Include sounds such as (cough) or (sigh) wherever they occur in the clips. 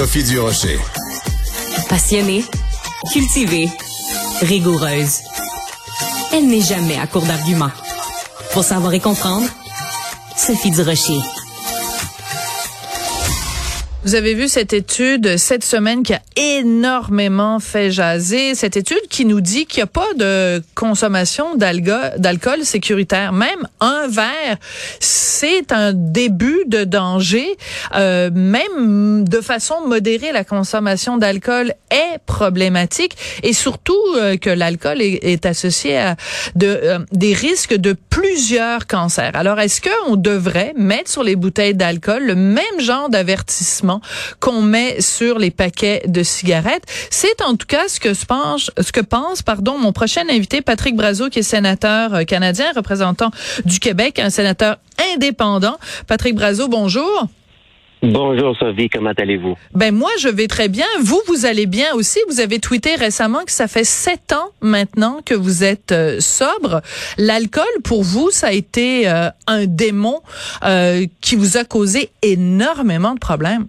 Sophie Durocher. Passionnée, cultivée, rigoureuse. Elle n'est jamais à court d'arguments. Pour savoir et comprendre, Sophie Durocher. Vous avez vu cette étude cette semaine qui a énormément fait jaser. Cette étude qui nous dit qu'il n'y a pas de consommation d'alcool sécuritaire. Même un verre, c'est un début de danger. Euh, même de façon modérée, la consommation d'alcool est problématique et surtout euh, que l'alcool est, associé à euh, des risques de plusieurs cancers. Alors, est-ce qu'on devrait mettre sur les bouteilles d'alcool le même genre d'avertissement qu'on met sur les paquets de cigarettes. C'est en tout cas ce que pense, ce que pense, pardon, mon prochain invité, Patrick Brazo, qui est sénateur euh, canadien, représentant du Québec, un sénateur indépendant. Patrick Brazo, bonjour. Bonjour Sophie, comment allez-vous? Ben moi je vais très bien. Vous, vous allez bien aussi. Vous avez tweeté récemment que ça fait sept ans maintenant que vous êtes euh, sobre. L'alcool pour vous, ça a été euh, un démon qui vous a causé énormément de problèmes.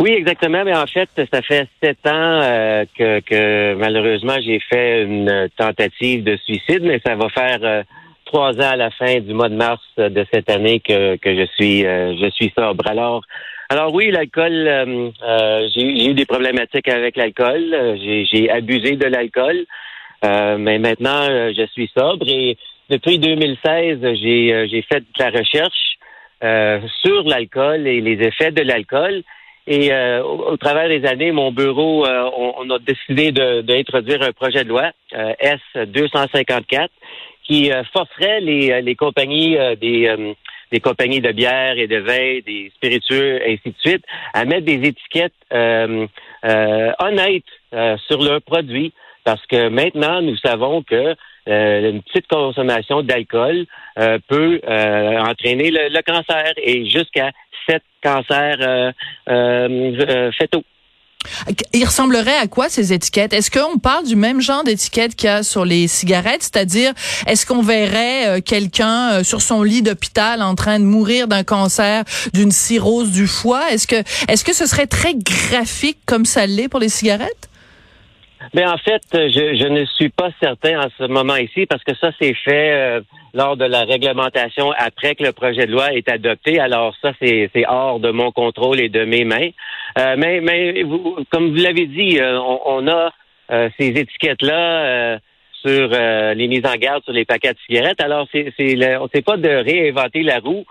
Oui, exactement. Mais en fait, ça fait sept ans euh, que, que, malheureusement j'ai fait une tentative de suicide, mais ça va faire euh, trois ans à la fin du mois de mars de cette année que, que je suis euh, je suis sobre. Alors alors oui, l'alcool, j'ai eu des problématiques avec l'alcool. J'ai abusé de l'alcool, mais maintenant je suis sobre et depuis 2016, j'ai j'ai fait de la recherche sur l'alcool et les effets de l'alcool. Et euh, au, travers des années, mon bureau, euh, on, a décidé d'introduire un projet de loi euh, S 254 qui forcerait les, les compagnies des des compagnies de bière et de vin, des spiritueux, ainsi de suite, à mettre des étiquettes honnêtes sur leurs produits, parce que maintenant nous savons que une petite consommation d'alcool peut entraîner le, cancer et jusqu'à sept cancers euh, euh, euh, fœtaux. Il ressemblerait à quoi ces étiquettes? Est-ce qu'on parle du même genre d'étiquette qu'il y a sur les cigarettes, c'est-à-dire est-ce qu'on verrait quelqu'un sur son lit d'hôpital en train de mourir d'un cancer, d'une cirrhose du foie? Est-ce que est-ce que ce serait très graphique comme ça l'est pour les cigarettes? Mais en fait, je, ne suis pas certain en ce moment ici parce que ça c'est fait euh, lors de la réglementation après que le projet de loi est adopté. Alors ça c'est hors de mon contrôle et de mes mains. Euh, mais vous, comme vous l'avez dit, euh, on, on, a ces étiquettes là sur les mises en garde sur les paquets de cigarettes. Alors c'est c'est pas de réinventer la roue,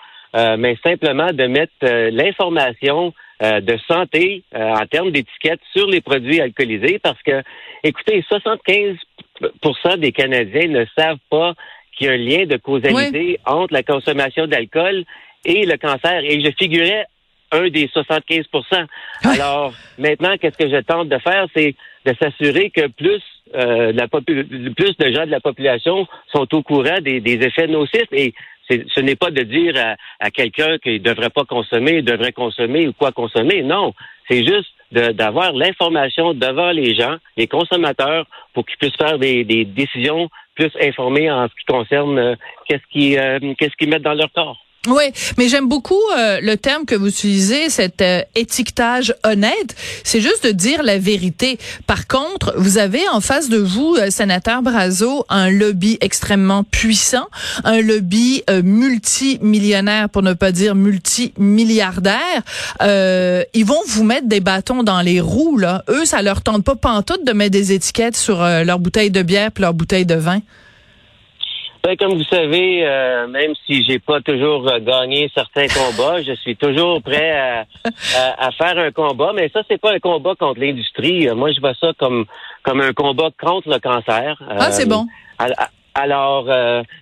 mais simplement de mettre l'information de santé euh, en termes d'étiquettes sur les produits alcoolisés parce que, écoutez, 75% des Canadiens ne savent pas qu'il y a un lien de causalité entre la consommation d'alcool et le cancer. Et je figurais un des 75% Alors, maintenant, qu'est-ce que je tente de faire, c'est de s'assurer que plus euh, la plus de gens de la population sont au courant des, des effets nocifs. Et ce n'est pas de dire à, quelqu'un qu'il ne devrait pas consommer, devrait consommer ou quoi consommer. Non, c'est juste d'avoir l'information devant les gens, les consommateurs, pour qu'ils puissent faire des, décisions plus informées en ce qui concerne euh, euh, qu'est-ce qu'ils mettent dans leur corps. Oui, mais j'aime beaucoup euh, le terme que vous utilisez, cet euh, étiquetage honnête. C'est juste de dire la vérité. Par contre, vous avez en face de vous, euh, sénateur Brazo, un lobby extrêmement puissant, un lobby multimillionnaire, pour ne pas dire multimilliardaire. ils vont vous mettre des bâtons dans les roues. Là. Eux, ça leur tente pas pantoute de mettre des étiquettes sur leur bouteille de bière et leur bouteille de vin. Ben, comme vous savez, euh, même si j'ai pas toujours euh, gagné certains combats, je suis toujours prêt à, (laughs) à, faire un combat. Mais ça, c'est pas un combat contre l'industrie. Moi, je vois ça comme comme un combat contre le cancer. Ah, c'est bon. Euh, alors,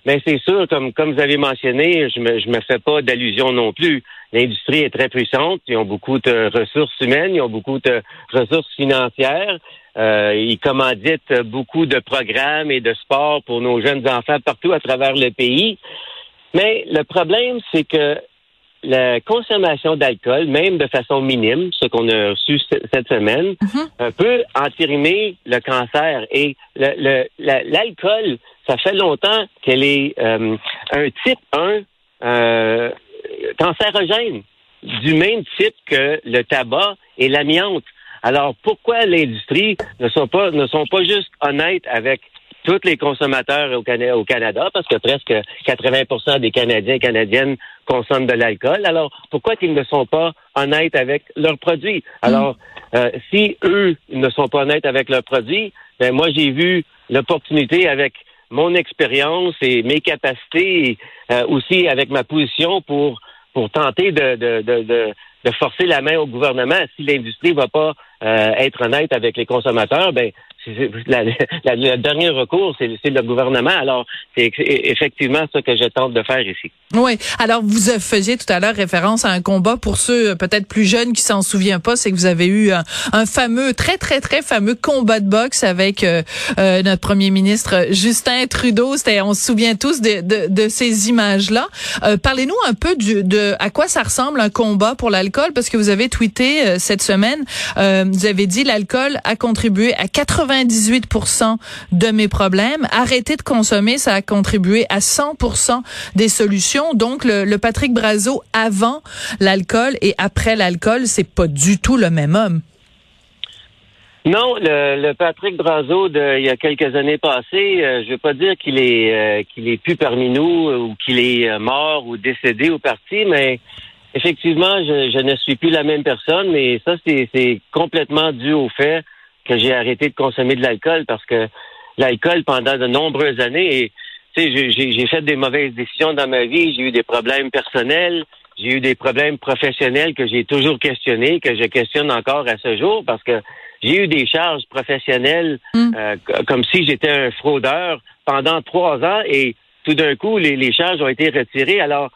mais c'est sûr, comme comme vous avez mentionné, je me je me fais pas d'allusion non plus. L'industrie est très puissante. Ils ont beaucoup de ressources humaines, ils ont beaucoup de ressources financières. Euh, ils commanditent beaucoup de programmes et de sports pour nos jeunes enfants partout à travers le pays. Mais le problème, c'est que la consommation d'alcool, même de façon minime, ce qu'on a reçu cette semaine, mhm. euh, peut entériner le cancer. Et l'alcool, ça fait longtemps qu'elle est euh, un type 1 euh, cancérogène. du même type que le tabac et l'amiante. Alors pourquoi l'industrie ne sont pas ne sont pas juste honnêtes avec tous les consommateurs au, Canada, parce que presque 80 des Canadiens et Canadiennes consomment de l'alcool. Alors, pourquoi qu'ils ne sont pas honnêtes avec leurs produits? Alors, euh, si eux ne sont pas honnêtes avec leurs produits, ben moi, j'ai vu l'opportunité avec mon expérience et mes capacités, euh, aussi avec ma position pour pour tenter de, de, de, de, forcer la main au gouvernement. Si l'industrie va pas euh, être honnête avec les consommateurs, ben (laughs) le dernier recours, c'est le gouvernement. Alors, c'est effectivement ce que je tente de faire ici. Oui. Alors, vous faisiez tout à l'heure référence à un combat pour ceux peut-être plus jeunes qui s'en souviennent pas, c'est que vous avez eu un, fameux, très très très fameux combat de boxe avec euh, euh, notre premier ministre Justin Trudeau. C'était, on se souvient tous de, de, de ces images-là. Euh, parlez-nous un peu du, de à quoi ça ressemble un combat pour parce que vous avez tweeté cette semaine, vous avez dit l'alcool a contribué à 80 98 de mes problèmes. Arrêter de consommer, ça a contribué à 100% des solutions. Donc, le, Patrick Brazo avant l'alcool et après l'alcool, c'est pas du tout le même homme. Non, le, Patrick Brazo il y a quelques années passées, euh, je veux pas dire qu'il est euh, qu'il est plus parmi nous ou qu'il est euh, mort ou décédé ou parti, mais effectivement, je, je, ne suis plus la même personne, mais ça c'est complètement dû au fait que j'ai arrêté de consommer de l'alcool parce que l'alcool pendant de nombreuses années, tu sais, j'ai fait des mauvaises décisions dans ma vie, j'ai eu des problèmes personnels, j'ai eu des problèmes professionnels que j'ai toujours questionnés, que je questionne encore à ce jour parce que j'ai eu des charges professionnelles mm. euh, comme si j'étais un fraudeur pendant trois ans et tout d'un coup, les, les, charges ont été retirées. Alors,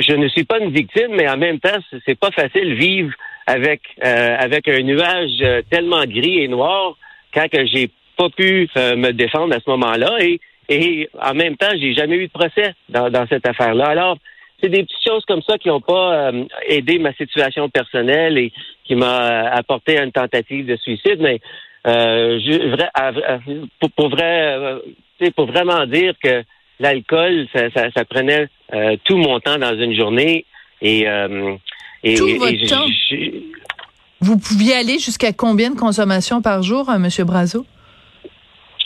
je, ne suis pas une victime, mais en même temps, c'est pas facile vivre avec euh, avec un nuage euh, tellement gris et noir quand que j'ai pas pu euh, me défendre à ce moment-là et et en même temps j'ai jamais eu de procès dans, dans cette affaire-là. Alors c'est des petites choses comme ça qui n'ont pas aidé ma situation personnelle et qui m'a apporté une tentative de suicide. Mais je, pour, pour, vrai, pour vraiment dire que l'alcool, ça, ça, ça, prenait tout mon temps dans une journée et tout votre temps. Vous pouviez aller jusqu'à combien de consommation par jour, euh, Monsieur Brazo?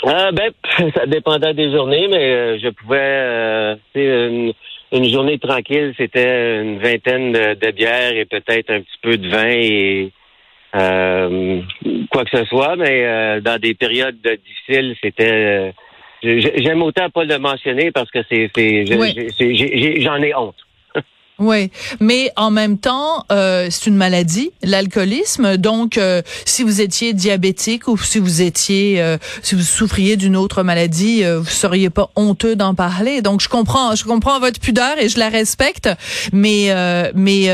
Euh, ben, (laughs) ça dépendait des journées, mais euh, je pouvais, euh, une, une, journée tranquille, c'était une vingtaine de, bières et peut-être un petit peu de vin et quoi que ce soit. Mais dans des périodes difficiles, c'était. J'aime autant pas le mentionner parce que c'est, j'en ai honte. Oui, mais en même temps, euh, c'est une maladie, l'alcoolisme. Donc, euh, si vous étiez diabétique ou si vous étiez, euh, si vous souffriez d'une autre maladie, vous seriez pas honteux d'en parler. Donc, je comprends, je comprends votre pudeur et je la respecte. Mais, mais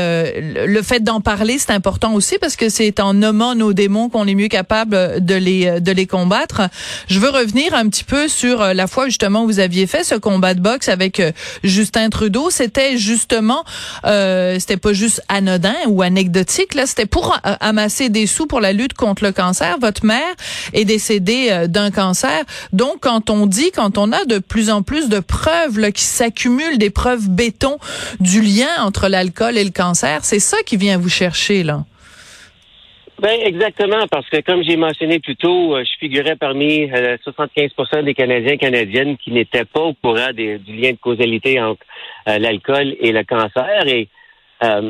le fait d'en parler, c'est important aussi parce que c'est en nommant nos démons qu'on est mieux capable de les, de les combattre. Je veux revenir un petit peu sur la fois justement où vous aviez fait ce combat de boxe avec Justin Trudeau. C'était justement euh, c'était pas juste anodin ou anecdotique. Là, c'était pour euh, amasser des sous pour la lutte contre le cancer. Votre mère est décédée euh, d'un cancer. Donc, quand on dit, quand on a de plus en plus de preuves là, qui s'accumulent, des preuves béton du lien entre l'alcool et le cancer, c'est ça qui vient vous chercher là. Ben exactement, parce que comme j'ai mentionné plus tôt, je figurais parmi 75% des Canadiens et Canadiennes qui n'étaient pas au courant du lien de causalité entre euh, l'alcool et le cancer. Et euh,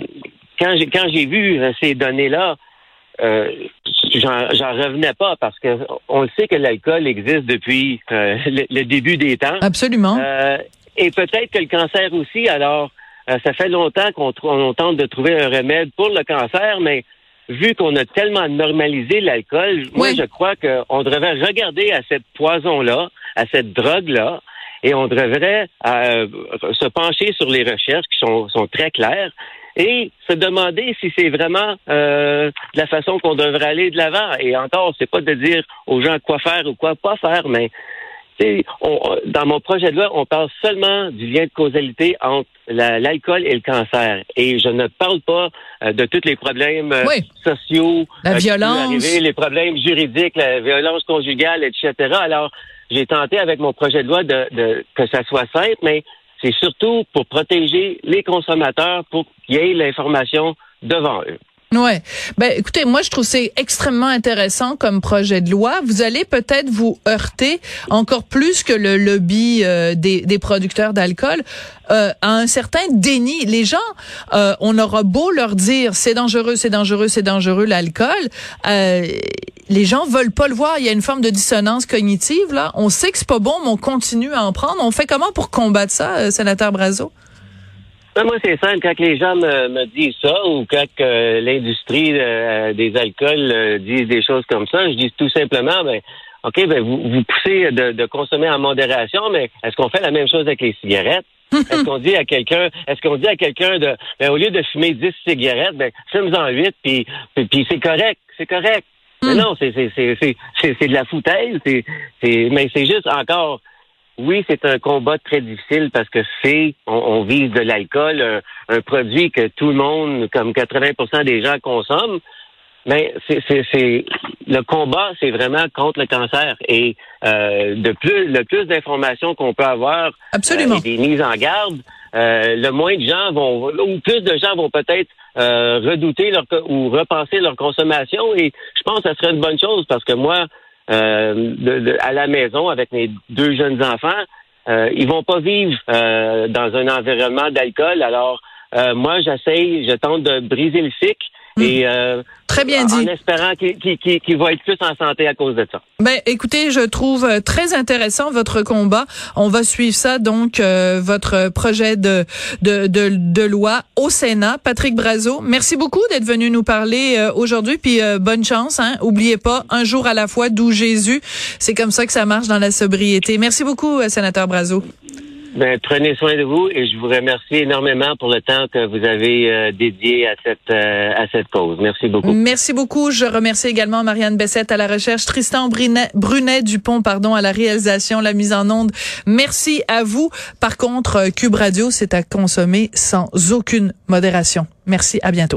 quand j'ai quand j'ai vu euh, ces données-là, j'en revenais pas parce que on le sait que l'alcool existe depuis le, début des temps. Absolument. et peut-être que le cancer aussi. Alors, ça fait longtemps qu'on tente de trouver un remède pour le cancer, mais vu qu'on a tellement normalisé l'alcool, moi je crois qu'on devrait regarder à cette poison-là, à cette drogue-là, et on devrait euh, se pencher sur les recherches qui sont, sont très claires et se demander si c'est vraiment euh, la façon qu'on devrait aller de l'avant. Et encore, c'est pas de dire aux gens quoi faire ou quoi pas faire, mais on, dans mon projet de loi, on parle seulement du lien de causalité entre l'alcool et le cancer. Et je ne parle pas euh, de tous les problèmes euh, sociaux, la violence, les problèmes juridiques, la violence conjugale, etc. Alors, j'ai tenté avec mon projet de loi de, que ça soit simple, mais c'est surtout pour protéger les consommateurs, pour qu'il y ait l'information devant eux. Ouais. Ben écoutez, moi je trouve c'est extrêmement intéressant comme projet de loi. Vous allez peut-être vous heurter encore plus que le lobby euh, des, des, producteurs d'alcool euh, à un certain déni. Les gens, euh, on aura beau leur dire c'est dangereux, c'est dangereux, c'est dangereux l'alcool. Euh, les gens veulent pas le voir. Il y a une forme de dissonance cognitive là. On sait que c'est pas bon, mais on continue à en prendre. On fait comment pour combattre ça, sénateur Brazo? Ben, moi, c'est simple. Quand les gens me, disent ça ou quand l'industrie euh, des alcools euh, disent des choses comme ça, je dis tout simplement, ben, OK, ben, vous, vous poussez de, consommer en modération, mais est-ce qu'on fait la même chose avec les cigarettes? (laughs) est-ce qu'on dit à quelqu'un, est-ce qu'on dit à quelqu'un de, ben, au lieu de fumer 10 cigarettes, ben, fume-en 8, puis, puis, c'est correct, c'est correct. Mais hmm. non, c'est, c'est, c'est, c'est, de la foutaise, c'est, c'est, mais c'est juste encore, oui, c'est un combat très difficile parce que c'est, on, vise de l'alcool, un, produit que tout le monde, comme 80% des gens consomment. Mais c'est, c'est, le combat, c'est vraiment contre le cancer. Et euh, de plus, le plus d'informations qu'on peut avoir, Absolument. Euh, et des mises en garde, euh, le moins de gens vont, ou plus de gens vont peut-être redouter leur ou repenser leur consommation. Et je pense que ça serait une bonne chose parce que moi, euh, à la maison avec mes deux jeunes enfants, euh, ils vont pas vivre euh, dans un environnement d'alcool. Alors, euh, moi, j'essaye, je tente de briser le cycle. Et euh, très bien dit. En espérant qu'il va être plus en santé à cause de ça. Ben, écoutez, je trouve euh, très intéressant votre combat. On va suivre ça donc euh, votre projet de, de, de de loi au Sénat. Patrick Brazo, merci beaucoup d'être venu nous parler euh, aujourd'hui. Puis bonne chance. Hein. Oubliez pas, un jour à la fois, d'où Jésus. C'est comme ça que ça marche dans la sobriété. Merci beaucoup, sénateur Brazo. Ben, prenez soin de vous et je vous remercie énormément pour le temps que vous avez euh, dédié à cette euh, à cette cause. Merci beaucoup. Merci beaucoup. Je remercie également Marianne Bessette à la recherche, Tristan Brunet, Brunet Dupont pardon à la réalisation, la mise en onde. Merci à vous. Par contre, Cube Radio, c'est à consommer sans aucune modération. Merci. À bientôt.